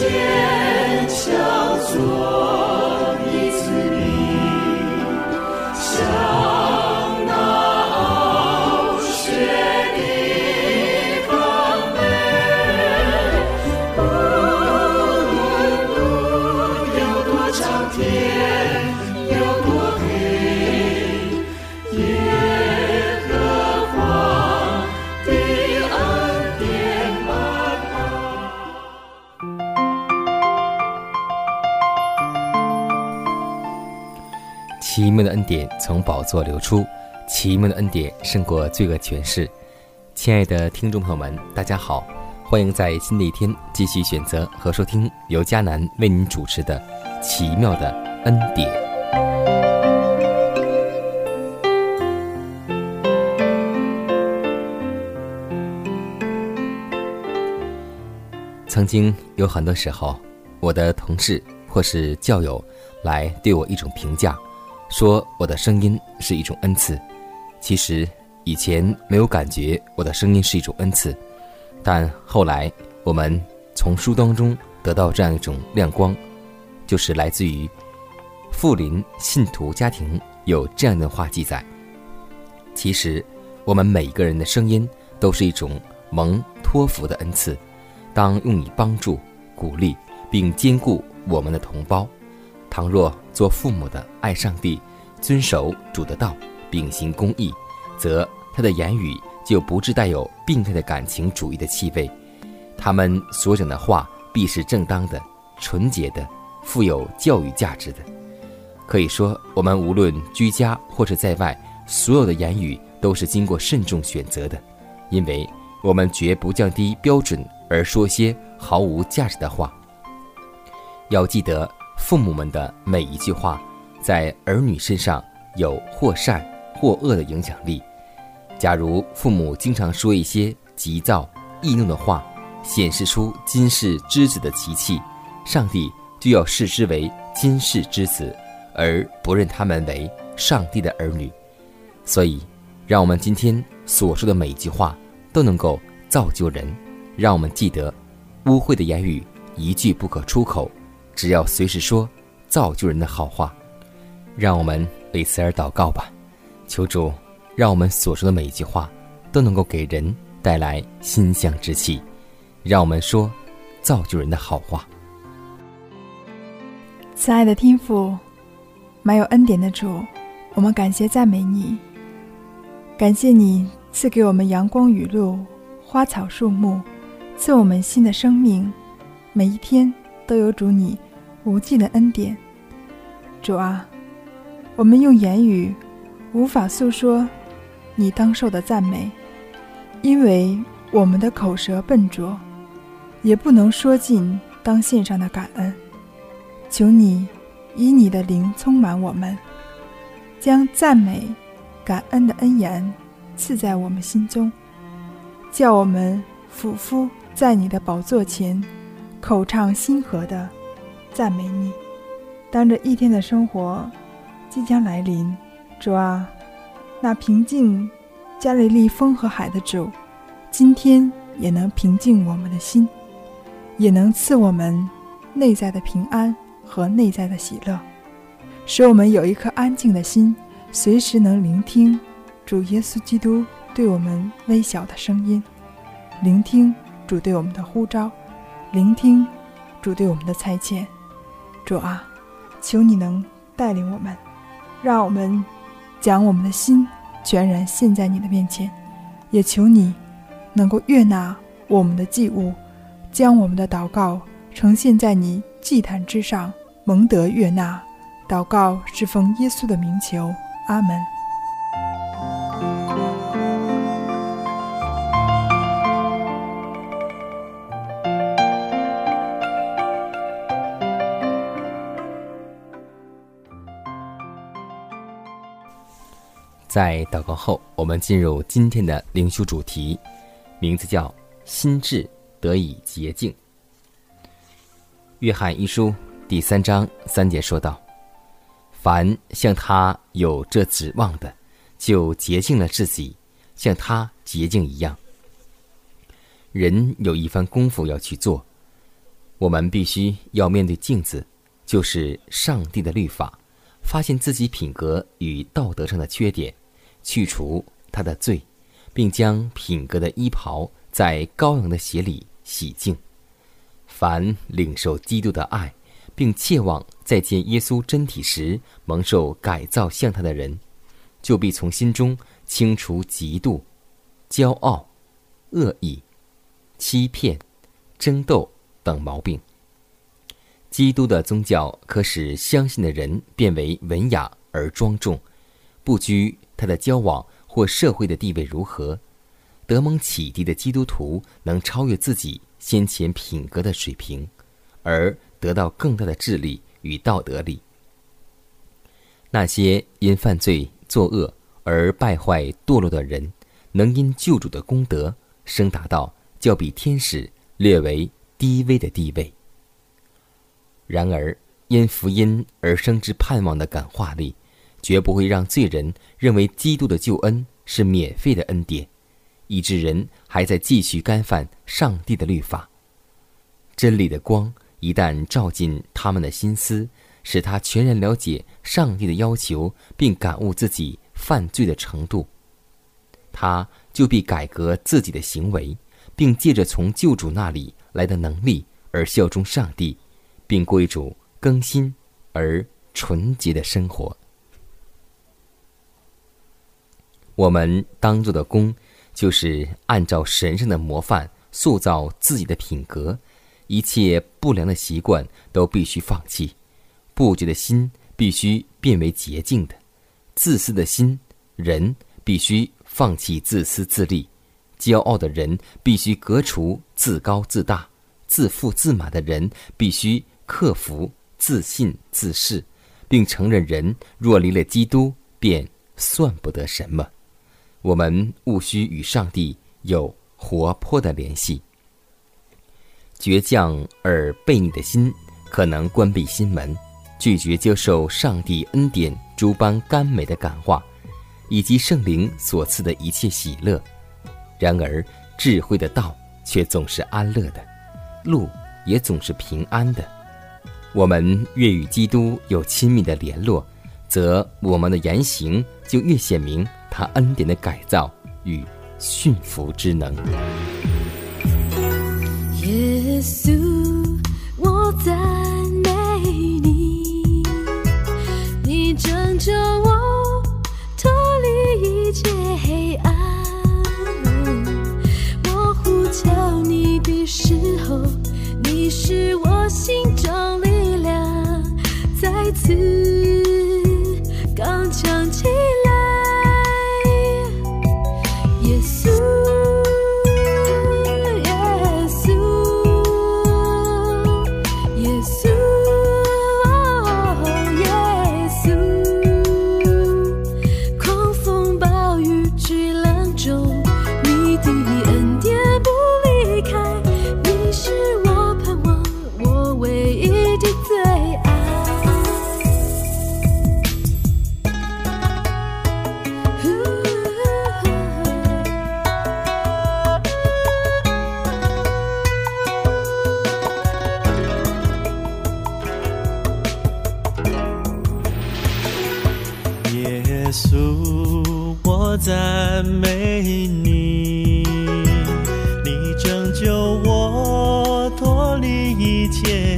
坚强做。从宝座流出，奇妙的恩典胜过罪恶权势。亲爱的听众朋友们，大家好，欢迎在新的一天继续选择和收听由迦南为您主持的《奇妙的恩典》。曾经有很多时候，我的同事或是教友来对我一种评价。说我的声音是一种恩赐，其实以前没有感觉我的声音是一种恩赐，但后来我们从书当中得到这样一种亮光，就是来自于富林信徒家庭有这样的话记载：其实我们每一个人的声音都是一种蒙托福的恩赐，当用以帮助、鼓励并兼顾我们的同胞。倘若做父母的爱上帝，遵守主的道，秉行公义，则他的言语就不致带有病态的感情主义的气味。他们所讲的话必是正当的、纯洁的、富有教育价值的。可以说，我们无论居家或者在外，所有的言语都是经过慎重选择的，因为我们绝不降低标准而说些毫无价值的话。要记得。父母们的每一句话，在儿女身上有或善或恶的影响力。假如父母经常说一些急躁易怒的话，显示出今世之子的习气，上帝就要视之为今世之子，而不认他们为上帝的儿女。所以，让我们今天所说的每一句话都能够造就人。让我们记得，污秽的言语一句不可出口。只要随时说造就人的好话，让我们为此而祷告吧。求主，让我们所说的每一句话都能够给人带来馨香之气。让我们说造就人的好话。慈爱的天父，满有恩典的主，我们感谢赞美你，感谢你赐给我们阳光雨露、花草树木，赐我们新的生命。每一天都有主你。无尽的恩典，主啊，我们用言语无法诉说你当受的赞美，因为我们的口舌笨拙，也不能说尽当献上的感恩。求你以你的灵充满我们，将赞美、感恩的恩言赐在我们心中，叫我们俯伏在你的宝座前，口唱心和的。赞美你，当这一天的生活即将来临，主啊，那平静加利利风和海的主，今天也能平静我们的心，也能赐我们内在的平安和内在的喜乐，使我们有一颗安静的心，随时能聆听主耶稣基督对我们微小的声音，聆听主对我们的呼召，聆听主对我们的差遣。主啊，求你能带领我们，让我们将我们的心全然献在你的面前，也求你能够悦纳我们的祭物，将我们的祷告呈现在你祭坛之上，蒙得悦纳，祷告是奉耶稣的名求，阿门。在祷告后，我们进入今天的灵修主题，名字叫“心智得以洁净”。约翰一书第三章三节说道：“凡像他有这指望的，就洁净了自己，像他洁净一样。”人有一番功夫要去做，我们必须要面对镜子，就是上帝的律法，发现自己品格与道德上的缺点。去除他的罪，并将品格的衣袍在羔羊的血里洗净。凡领受基督的爱，并切望再见耶稣真体时蒙受改造像他的人，就必从心中清除嫉妒、骄傲、恶意、欺骗、争斗等毛病。基督的宗教可使相信的人变为文雅而庄重，不拘。他的交往或社会的地位如何？德蒙启迪的基督徒能超越自己先前品格的水平，而得到更大的智力与道德力。那些因犯罪作恶而败坏堕落的人，能因救主的功德升达到较比天使略为低微的地位。然而，因福音而生之盼望的感化力。绝不会让罪人认为基督的救恩是免费的恩典，以致人还在继续干犯上帝的律法。真理的光一旦照进他们的心思，使他全然了解上帝的要求，并感悟自己犯罪的程度，他就必改革自己的行为，并借着从救主那里来的能力而效忠上帝，并过一种更新而纯洁的生活。我们当做的功，就是按照神圣的模范塑造自己的品格，一切不良的习惯都必须放弃，不洁的心必须变为洁净的，自私的心人必须放弃自私自利，骄傲的人必须革除自高自大，自负自满的人必须克服自信自恃，并承认人若离了基督，便算不得什么。我们务须与上帝有活泼的联系。倔强而悖逆的心，可能关闭心门，拒绝接受上帝恩典诸般甘美的感化，以及圣灵所赐的一切喜乐。然而，智慧的道却总是安乐的，路也总是平安的。我们越与基督有亲密的联络，则我们的言行就越显明。他恩典的改造与驯服之能。耶稣，我赞美你，你拯救我脱离一切黑暗。我呼求你的时候，你是我心中力量，再次刚强起来。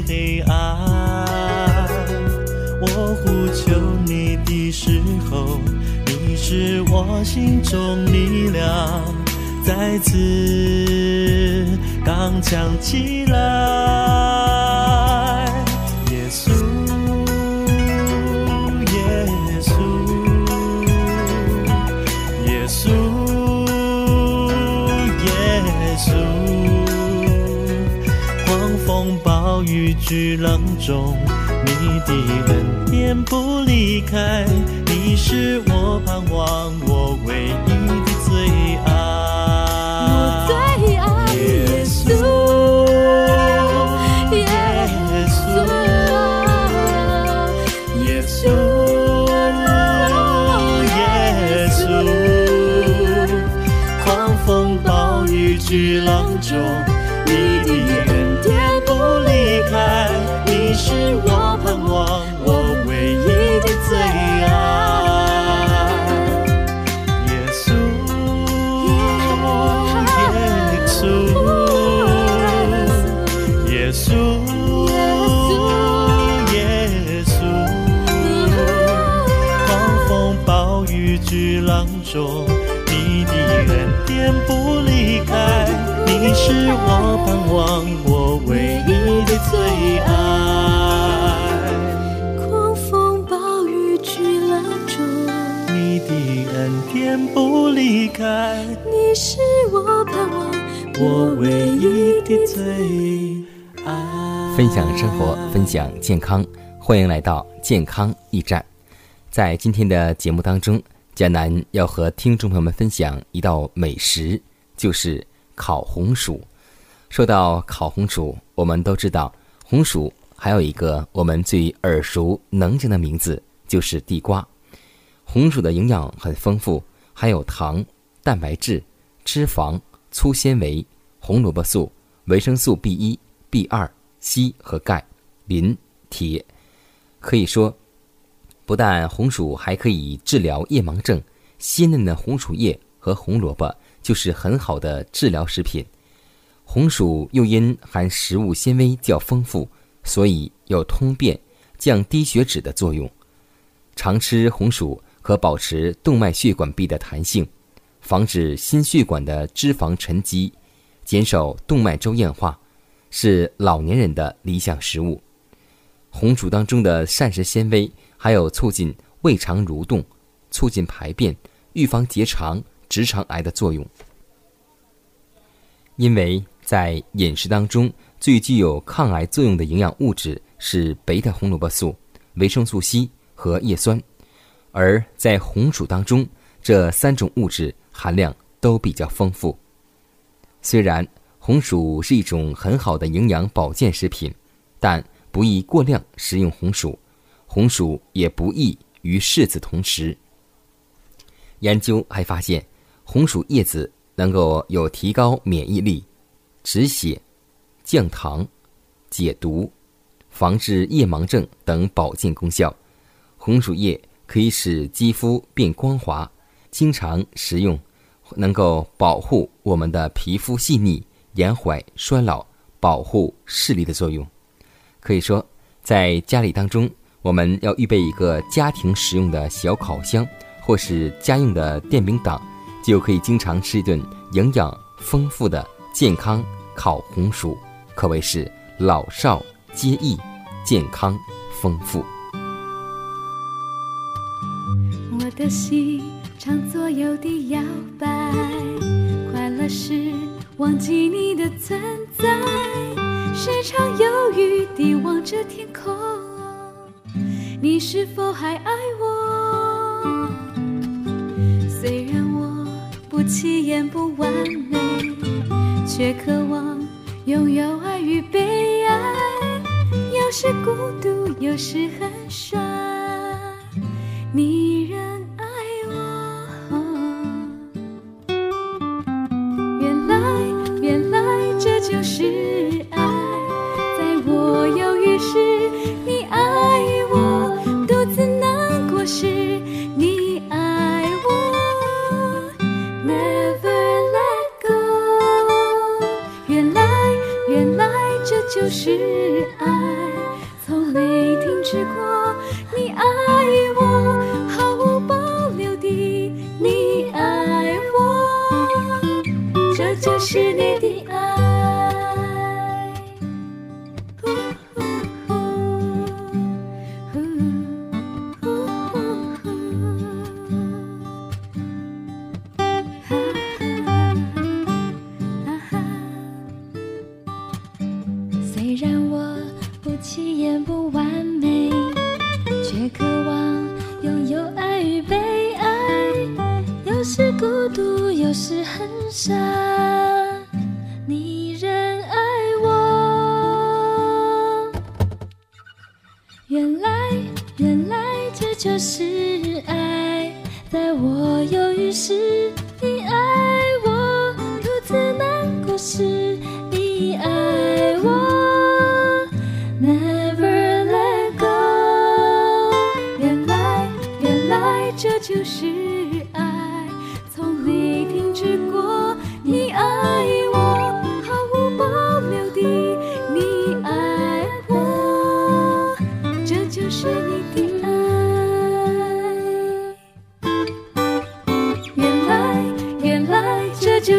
黑暗我呼求你的时候你是我心中力量再次刚强起来巨浪中，你的恩典不离开，你是我盼望，我唯一的最爱。我最爱耶稣，耶稣，耶稣，耶稣，狂风暴雨巨浪中，你的中，你的恩典不离开，你是我盼望，我唯一的最爱。狂风暴雨巨浪中，你的恩典不离开，你是我盼望，我唯一的最爱。分享生活，分享健康，欢迎来到健康驿站。在今天的节目当中，佳楠要和听众朋友们分享一道美食，就是烤红薯。说到烤红薯，我们都知道红薯还有一个我们最耳熟能详的名字，就是地瓜。红薯的营养很丰富，含有糖、蛋白质、脂肪、粗纤维、红萝卜素、维生素 B 一、B 二、硒和钙、磷、铁。可以说，不但红薯还可以治疗夜盲症，鲜嫩的红薯叶和红萝卜就是很好的治疗食品。红薯又因含食物纤维较丰富，所以有通便、降低血脂的作用。常吃红薯可保持动脉血管壁的弹性，防止心血管的脂肪沉积，减少动脉粥样化，是老年人的理想食物。红薯当中的膳食纤维还有促进胃肠蠕动、促进排便、预防结肠、直肠癌的作用。因为在饮食当中最具有抗癌作用的营养物质是贝塔胡萝卜素、维生素 C 和叶酸，而在红薯当中，这三种物质含量都比较丰富。虽然红薯是一种很好的营养保健食品，但不宜过量食用红薯，红薯也不宜与柿子同食。研究还发现，红薯叶子能够有提高免疫力、止血、降糖、解毒、防治夜盲症等保健功效。红薯叶可以使肌肤变光滑，经常食用能够保护我们的皮肤细腻、延缓衰老、保护视力的作用。可以说，在家里当中，我们要预备一个家庭使用的小烤箱，或是家用的电饼铛，就可以经常吃一顿营养丰富的健康烤红薯，可谓是老少皆宜，健康丰富。我的心常左右的摇摆，快乐时忘记你的存在，时常犹豫地望着天空，你是否还爱我？虽然我不起眼不完美，却渴望拥有爱与被爱，有时孤独，有时很帅。你仍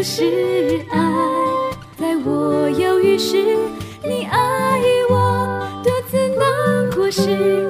是爱在我犹豫时你爱我多次难过时。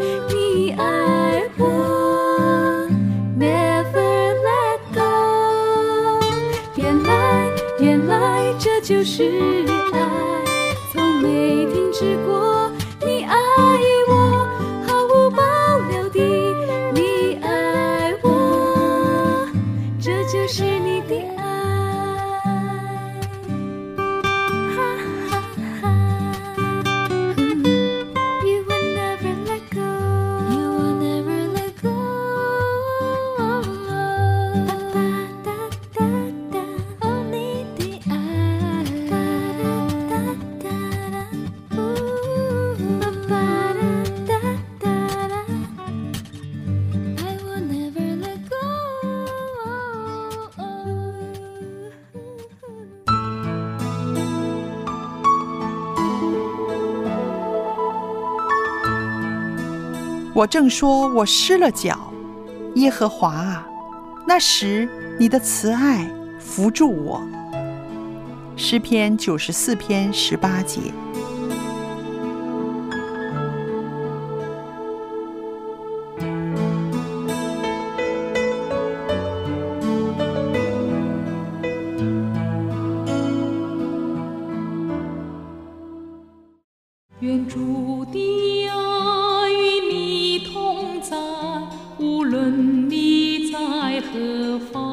我正说我失了脚耶和华啊，那时你的慈爱扶住我。诗篇九十四篇十八节。will fall.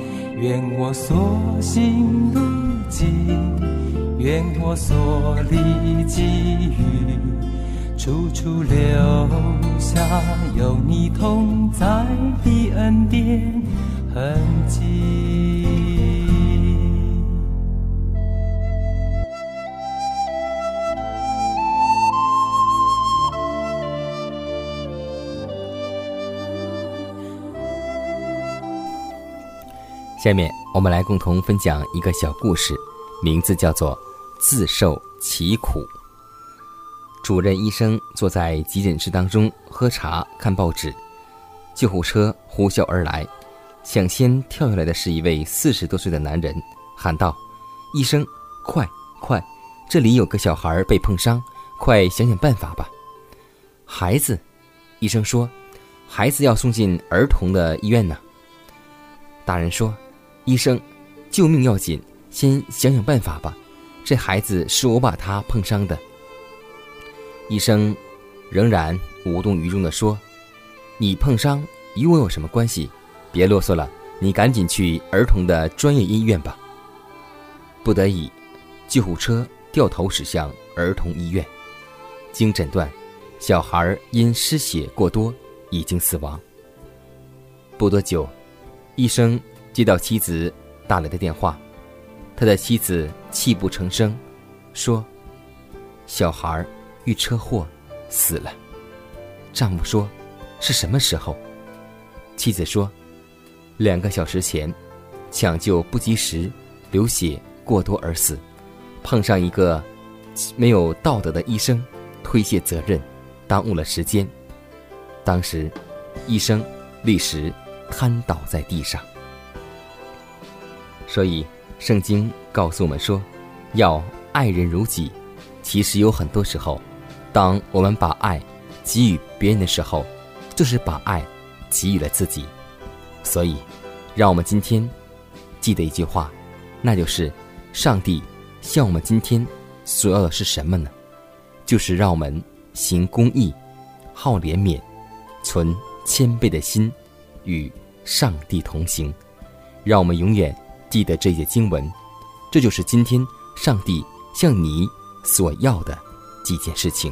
愿我所行路径，愿我所历际遇，处处留下有你同在的恩典痕迹。下面我们来共同分享一个小故事，名字叫做《自受其苦》。主任医生坐在急诊室当中喝茶看报纸，救护车呼啸而来，抢先跳下来的是一位四十多岁的男人，喊道：“医生，快快，这里有个小孩被碰伤，快想想办法吧！”孩子，医生说：“孩子要送进儿童的医院呢。”大人说。医生，救命要紧，先想想办法吧。这孩子是我把他碰伤的。医生仍然无动于衷地说：“你碰伤与我有什么关系？别啰嗦了，你赶紧去儿童的专业医院吧。”不得已，救护车掉头驶向儿童医院。经诊断，小孩因失血过多已经死亡。不多久，医生。接到妻子打来的电话，他的妻子泣不成声，说：“小孩遇车祸死了。”丈夫说：“是什么时候？”妻子说：“两个小时前，抢救不及时，流血过多而死，碰上一个没有道德的医生，推卸责任，耽误了时间。当时，医生立时瘫倒在地上。”所以，圣经告诉我们说，要爱人如己。其实有很多时候，当我们把爱给予别人的时候，就是把爱给予了自己。所以，让我们今天记得一句话，那就是：上帝向我们今天所要的是什么呢？就是让我们行公义、好怜悯、存谦卑的心，与上帝同行。让我们永远。记得这些经文，这就是今天上帝向你所要的几件事情。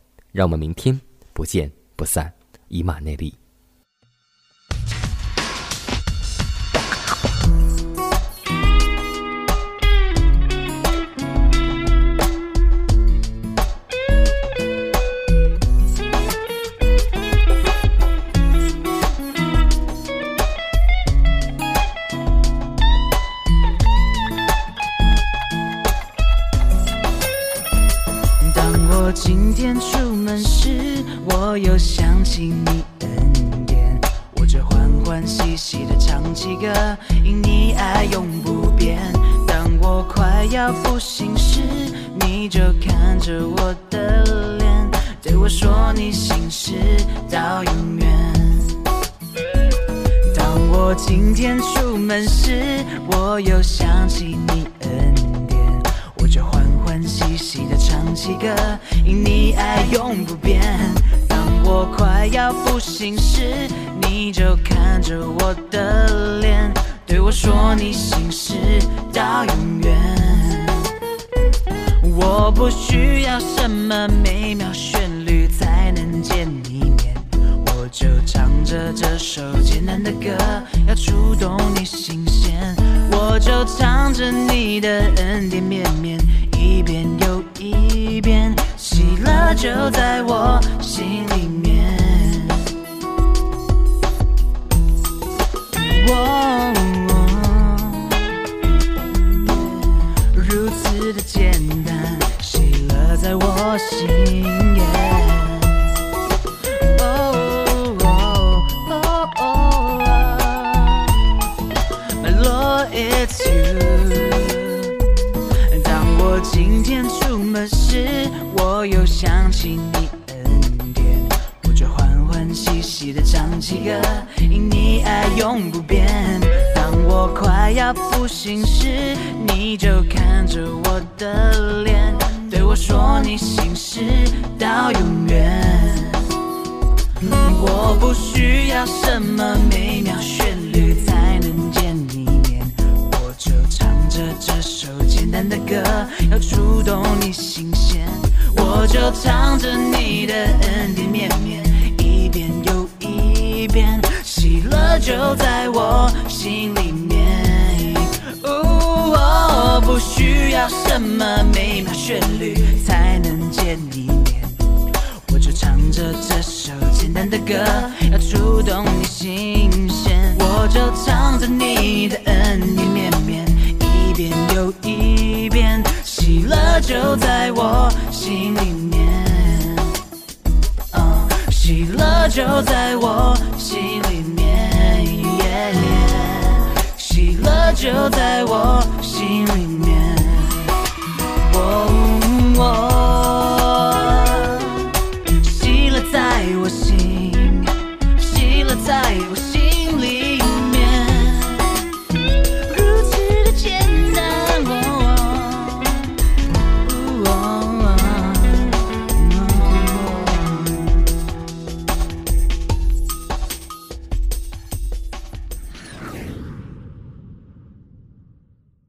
让我们明天不见不散，以马内利。起歌，因你爱永不变。当我快要不行时，你就看着我的脸，对我说你心事到永远。我不需要什么美妙旋律才能见你面，我就唱着这首简单的歌，要触动你心弦。我就唱着你的恩典绵绵，一遍又一遍，喜乐就在我心里面。哦如此的简单，喜乐在我心。It's you。当我今天出门时，我又想起你恩典，我就欢欢喜喜的唱起歌，因你爱永不变。当我快要不行时，你就看着我的脸，对我说你心事到永远。我不需要什么美妙歌，要触动你心弦。我就唱着你的恩典绵绵，一遍又一遍，喜乐就在我心里面。哦，我不需要什么美妙旋律才能见你面。我就唱着这首简单的歌，要触动你心弦。我就唱着你的恩典绵绵，一遍又一遍，喜乐就在我心里面。嗯，喜乐就在我心里面，喜乐就在我心里面。哦哦